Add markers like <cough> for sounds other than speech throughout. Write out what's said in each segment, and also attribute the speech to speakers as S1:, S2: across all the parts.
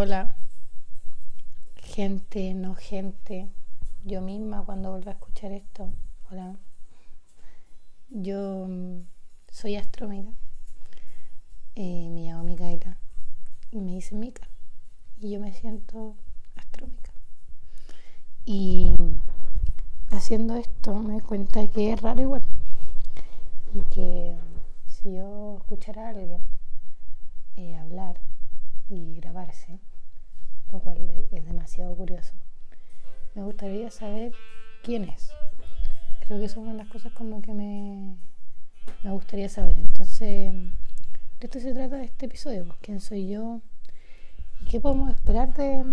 S1: Hola, gente, no gente, yo misma cuando vuelva a escuchar esto. Hola, yo mm, soy astrómica, eh, me llamo Micaela. Y me dice Mica. Y yo me siento astrómica. Y haciendo esto me doy cuenta que es raro igual. Y que si yo escuchara a alguien eh, hablar y grabarse, lo cual es demasiado curioso. Me gustaría saber quién es. Creo que es una de las cosas como que me, me gustaría saber. Entonces, de esto se trata este episodio, pues, quién soy yo y qué podemos esperar de,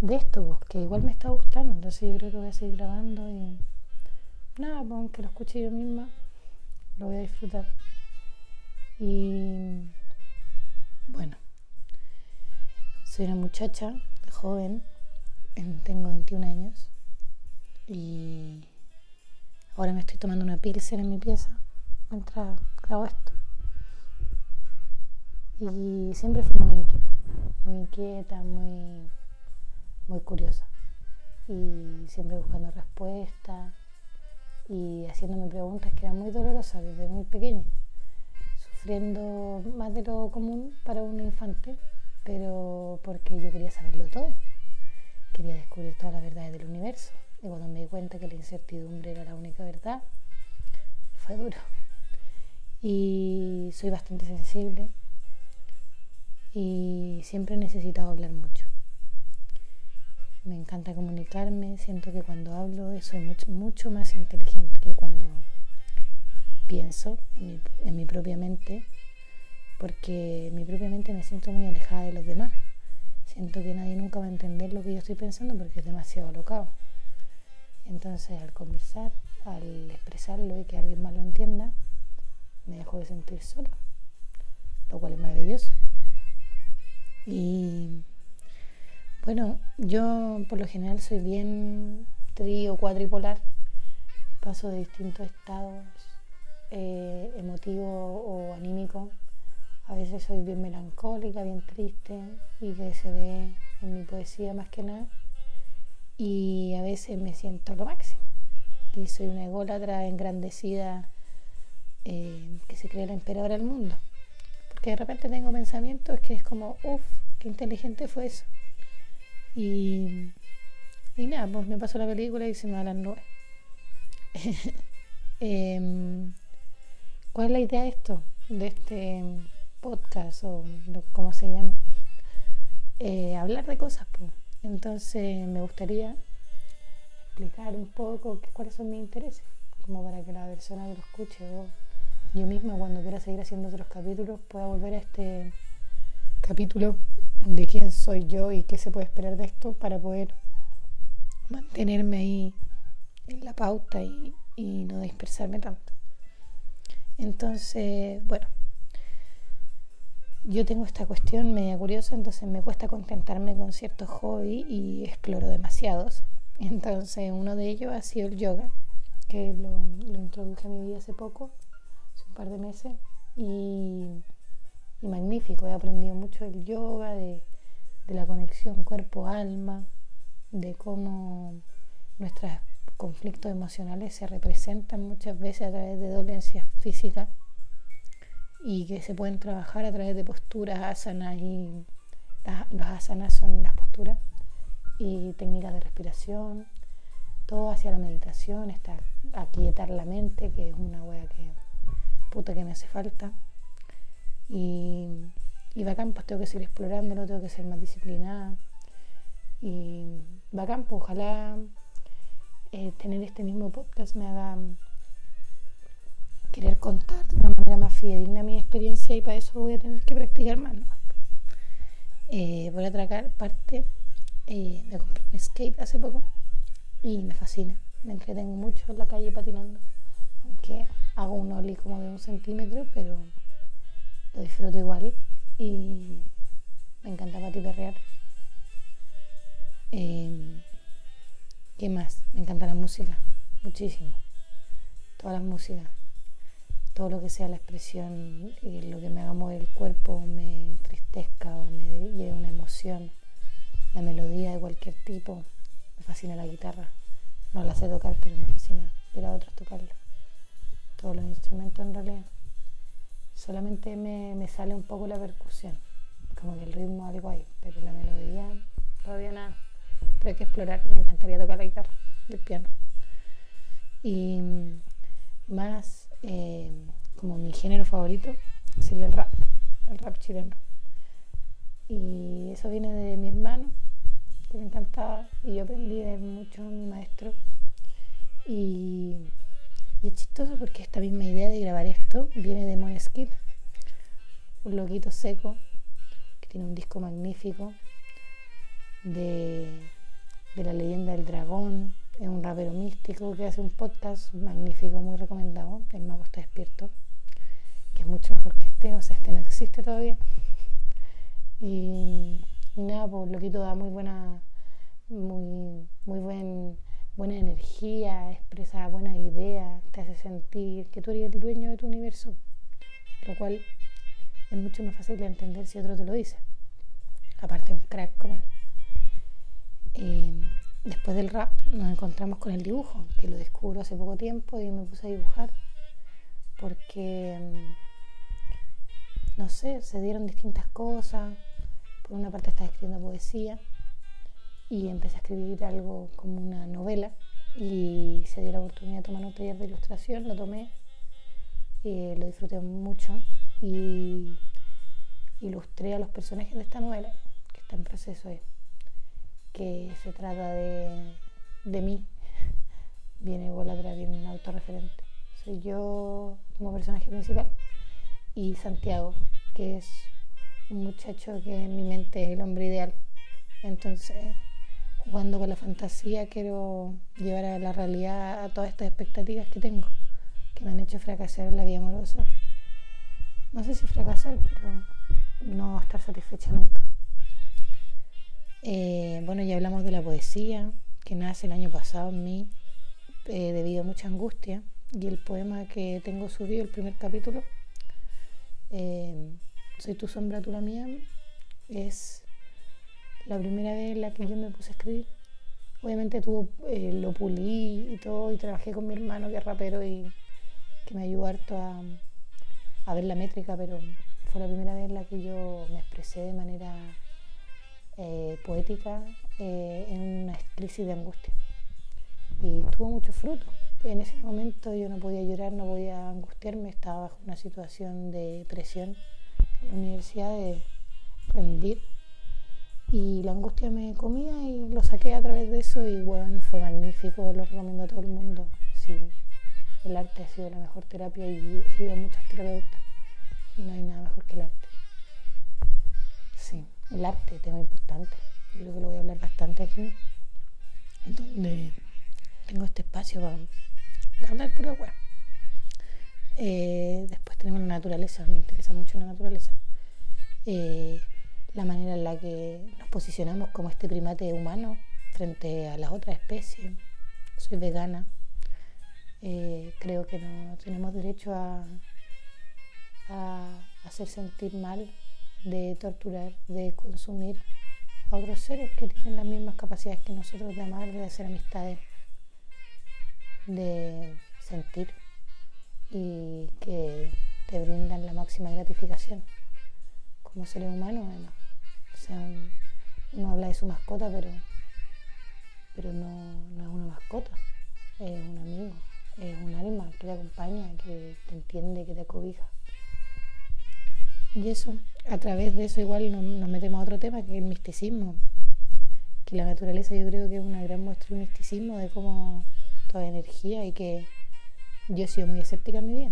S1: de esto, pues, que igual me está gustando. Entonces yo creo que voy a seguir grabando y nada, pues, aunque lo escuche yo misma, lo voy a disfrutar. Y bueno, soy una muchacha joven, tengo 21 años y ahora me estoy tomando una pilsen en mi pieza mientras grabo esto. Y siempre fui muy inquieta, muy inquieta, muy, muy curiosa y siempre buscando respuestas y haciéndome preguntas que eran muy dolorosas desde muy pequeña, sufriendo más de lo común para un infante pero porque yo quería saberlo todo. Quería descubrir todas las verdades del universo. Y cuando me di cuenta que la incertidumbre era la única verdad, fue duro. Y soy bastante sensible y siempre he necesitado hablar mucho. Me encanta comunicarme, siento que cuando hablo soy mucho, mucho más inteligente que cuando pienso en mi, en mi propia mente porque mi propia mente me siento muy alejada de los demás. Siento que nadie nunca va a entender lo que yo estoy pensando porque es demasiado alocado. Entonces, al conversar, al expresarlo y que alguien más lo entienda, me dejo de sentir sola, lo cual es maravilloso. Y bueno, yo por lo general soy bien tri o cuadripolar, paso de distintos estados eh, emotivos o anímicos a veces soy bien melancólica, bien triste y que se ve en mi poesía más que nada. Y a veces me siento lo máximo. Y soy una ególatra engrandecida eh, que se cree la emperadora del mundo. Porque de repente tengo pensamientos que es como, uff, qué inteligente fue eso. Y, y nada, pues me pasó la película y se me va a las nubes. <laughs> Em, ¿Cuál es la idea de esto? De este podcast o como se llame, eh, hablar de cosas. Entonces me gustaría explicar un poco cuáles son mis intereses, como para que la persona que lo escuche o yo misma cuando quiera seguir haciendo otros capítulos pueda volver a este capítulo de quién soy yo y qué se puede esperar de esto para poder mantenerme ahí en la pauta y, y no dispersarme tanto. Entonces, bueno, yo tengo esta cuestión media curiosa, entonces me cuesta contentarme con ciertos hobbies y exploro demasiados. Entonces uno de ellos ha sido el yoga, que lo, introduje a mi vida hace poco, hace un par de meses, y, magnífico. He aprendido mucho del yoga, de, de la conexión cuerpo-alma, de cómo nuestros conflictos emocionales se representan muchas veces a través de dolencias físicas y que se pueden trabajar a través de posturas asanas y las, asanas son las posturas y técnicas de respiración, todo hacia la meditación, está aquietar la mente, que es una wea que puta que me hace falta. Y, y bacán, pues tengo que seguir explorándolo, tengo que ser más disciplinada. Y bacán, pues ojalá eh, tener este mismo podcast me haga querer contar de una manera más fidedigna mi experiencia y para eso voy a tener que practicar más. Eh, por otra parte, eh, me compré un skate hace poco y me fascina. Me entretengo mucho en la calle patinando, aunque hago un ollie como de un centímetro, pero lo disfruto igual y me encanta patiperrear. Eh, ¿Qué más? Me encanta la música, muchísimo. Todas las músicas todo lo que sea la expresión, eh, lo que me haga mover el cuerpo, me entristezca o me lleve una emoción, la melodía de cualquier tipo, me fascina la guitarra. No la sé tocar, pero me fascina ver a otros tocarla. Todos los instrumentos en realidad. Solamente me, me sale un poco la percusión, como que el ritmo algo hay, pero la melodía todavía nada. Pero hay que explorar, me encantaría tocar la guitarra, el piano. Y más eh, como mi género favorito sería el rap, el rap chileno. Y eso viene de mi hermano, que me encantaba, y yo aprendí de mucho mi maestro. Y, es chistoso porque esta misma idea de grabar esto viene de Moneskit, un loquito seco que tiene un disco magnífico de, de la leyenda del dragón, es un rapero místico que hace un podcast magnífico, muy recomendado, El Mago está despierto, que es mucho mejor que este, o sea, este no existe todavía. Y, nada, pues Loquito da muy buena, muy, muy buen, buena energía, expresa buenas ideas, te hace sentir que tú eres el dueño de tu universo, lo cual es mucho más fácil de entender si otro te lo dice. Aparte, un crack como él. Eh, después del rap nos encontramos con el dibujo, que lo descubro hace poco tiempo y me puse a dibujar porque, mm, no sé, se dieron distintas cosas. Por una parte estaba escribiendo poesía y empecé a escribir algo como una novela y se dio la oportunidad de tomar un taller de ilustración, lo tomé, y lo disfruté mucho y ilustré a los personajes de esta novela que está en proceso ahí que se trata de, de mí. Viene viene un autorreferente. Soy yo como personaje principal y Santiago, que es un muchacho que en mi mente es el hombre ideal. Entonces, jugando con la fantasía, quiero llevar a la realidad a todas estas expectativas que tengo, que me han hecho fracasar en la vida amorosa. No sé si fracasar, pero no estar satisfecha nunca. Eh, bueno, ya hablamos de la poesía que nace el año pasado en mí eh, debido a mucha angustia y el poema que tengo subido, el primer capítulo, eh, Soy tu sombra, tú la mía, es la primera vez en la que yo me puse a escribir. Obviamente tuvo, lo pulí y todo y trabajé con mi hermano que es rapero y que me ayudó harto a, a ver la métrica, pero fue la primera vez en la que yo me expresé de manera eh, poética eh, en una crisis de angustia. Y tuvo mucho fruto. En ese momento yo no podía llorar, no podía angustiarme, estaba bajo una situación de presión en la universidad de rendir. Y la angustia me comía y lo saqué a través de eso y bueno, fue magnífico, lo recomiendo a todo el mundo. Sí, el arte ha sido la mejor terapia y he ido a muchas terapeutas y no hay nada mejor que el arte. El arte, tema importante. Yo creo que lo voy a hablar bastante aquí, donde tengo este espacio para, hablar pura hueá. Eh, después tenemos la naturaleza, me interesa mucho la naturaleza. Eh, la manera en la que nos posicionamos como este primate humano frente a las otras especies. Soy vegana. Eh, creo que no tenemos derecho a, a hacer sentir mal de torturar, de consumir a otros seres que tienen las mismas capacidades que nosotros de amar, de hacer amistades, de sentir y que te brindan la máxima gratificación como seres humanos además. O sea, uno habla de su mascota, pero, pero no, no es una mascota, es un amigo, es un alma que te acompaña, que te entiende, que te cobija. Y eso, a través de eso igual nos, metemos a otro tema que es el misticismo. Que la naturaleza yo creo que es una gran muestra de misticismo, de cómo toda energía y que yo he sido muy escéptica en mi vida.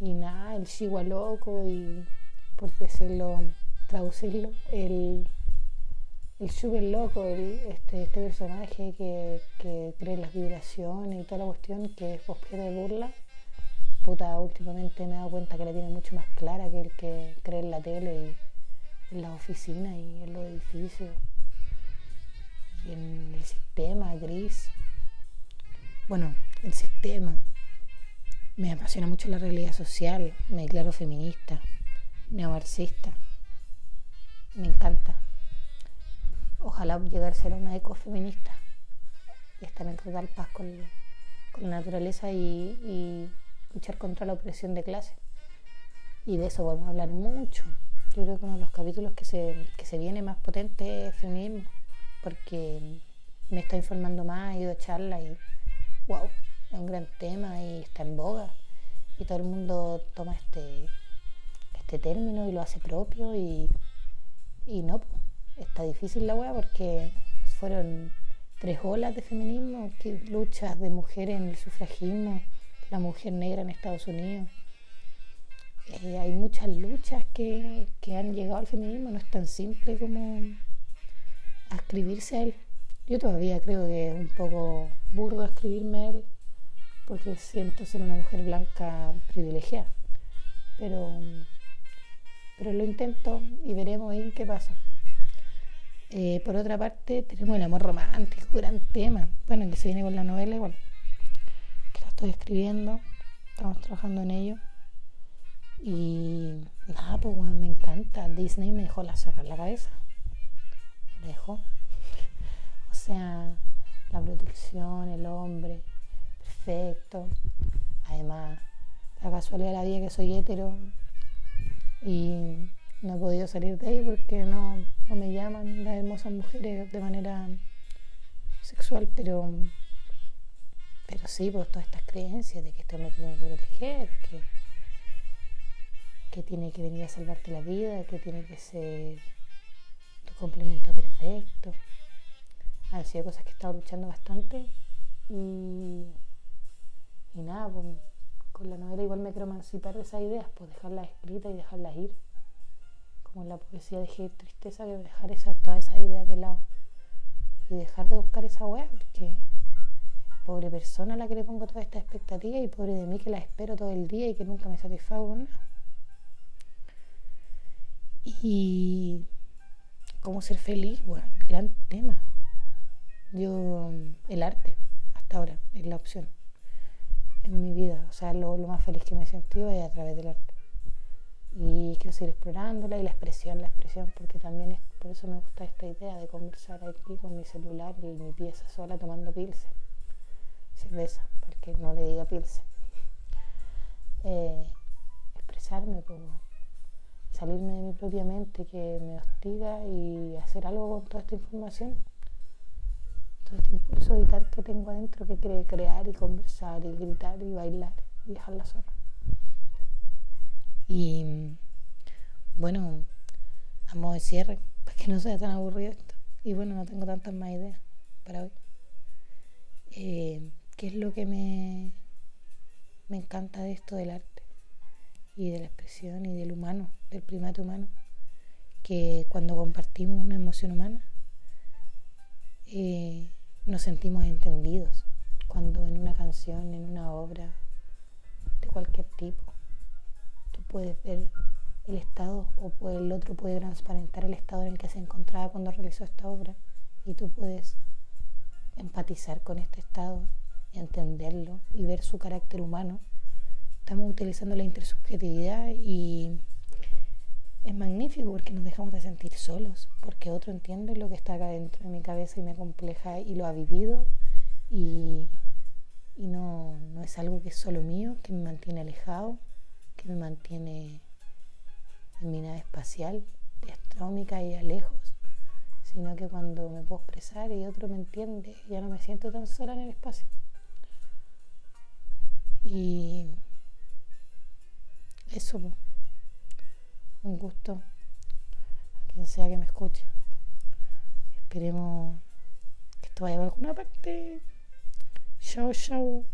S1: Y, nada, el chihuahua loco y por decirlo, traducirlo, el, el super loco, el, este, este personaje que, que cree las vibraciones y toda la cuestión que es objeto de burla últimamente me he dado cuenta que la tiene mucho más clara que el que cree en la tele y en las oficinas y en los edificios y en el sistema gris. Bueno, el sistema. Me apasiona mucho la realidad social, me declaro feminista, neomarxista. Me encanta. Ojalá llegar a ser una ecofeminista y estar en total paz con, la naturaleza y, luchar contra la opresión de clase. Y de eso a hablar mucho. Yo creo que uno de los capítulos que se, que se viene más potente es feminismo, porque me está informando más, he ido a charla y wow, es un gran tema y está en boga y todo el mundo toma este, este término y lo hace propio y, y no, está difícil la weá porque fueron tres olas de feminismo, luchas de mujeres en el sufragismo, la mujer negra en Estados Unidos. Eh, hay muchas luchas que, que han llegado al feminismo, no es tan simple como ascribirse a él. Yo todavía creo que es un poco burdo escribirme a él porque siento ser una mujer blanca privilegiada. Pero, pero lo intento y veremos ahí qué pasa. Eh, por otra parte, tenemos el amor romántico, gran tema. Bueno, que se viene con la novela igual. Estoy escribiendo, estamos trabajando en ello. Y nada, pues me encanta. Disney me dejó la zorra en la cabeza. Me dejó. <laughs> O sea, la protección, el hombre, perfecto. Además, la casualidad de la vida que soy hetero y no he podido salir de ahí porque no, me llaman las hermosas mujeres de manera sexual, pero, pero sí, pues todas estas creencias de que esto me tiene que proteger, que, que tiene que venir a salvarte la vida, que tiene que ser tu complemento perfecto. Han sido cosas que he estado luchando bastante y y nada, pues, con la novela igual me quiero emancipar de esas ideas, pues dejarlas escritas y dejarlas ir. Como en la poesía dejé tristeza, de dejar esa, todas esas ideas de lado. Y dejar de buscar esa weá, porque pobre persona a la que le pongo toda esta expectativa y pobre de mí que la espero todo el día y que nunca me satisfago nada. Y cómo ser feliz, bueno, gran tema. Yo, el arte, hasta ahora, es la opción en mi vida. O sea, lo, más feliz que me he sentido es a través del arte. Y quiero seguir explorándola y la expresión, la expresión, porque también es, por eso me gusta esta idea de conversar aquí con mi celular y mi pieza sola tomando pilsen. Cerveza, para que no le diga pilsen. Eh, expresarme, pues, salirme de mi propia mente que me hostiga y hacer algo con toda esta información todo este impulso vital que tengo adentro que quiere crear y conversar y gritar y bailar y dejar la zorra. Y bueno, a modo de cierre, para que no sea tan aburrido esto. Y bueno, no tengo tantas más ideas para hoy. Eh, ¿Qué es lo que me, me encanta de esto del arte y de la expresión y del humano, del primate humano? Que cuando compartimos una emoción humana, eh, nos sentimos entendidos cuando en una canción, en una obra de cualquier tipo, tú puedes ver el estado o el otro puede transparentar el estado en el que se encontraba cuando realizó esta obra y tú puedes empatizar con este estado, entenderlo y ver su carácter humano. Estamos utilizando la intersubjetividad y es magnífico porque nos dejamos de sentir solos, porque otro entiende lo que está acá dentro de mi cabeza y me compleja y lo ha vivido y, no, no, es algo que es solo mío, que me mantiene alejado, que me mantiene en mi nave espacial, astrómica y a lejos, sino que cuando me puedo expresar y otro me entiende, ya no me siento tan sola en el espacio. Y eso un gusto a quien sea que me escuche. Esperemos que esto vaya a alguna parte. Chao, chao.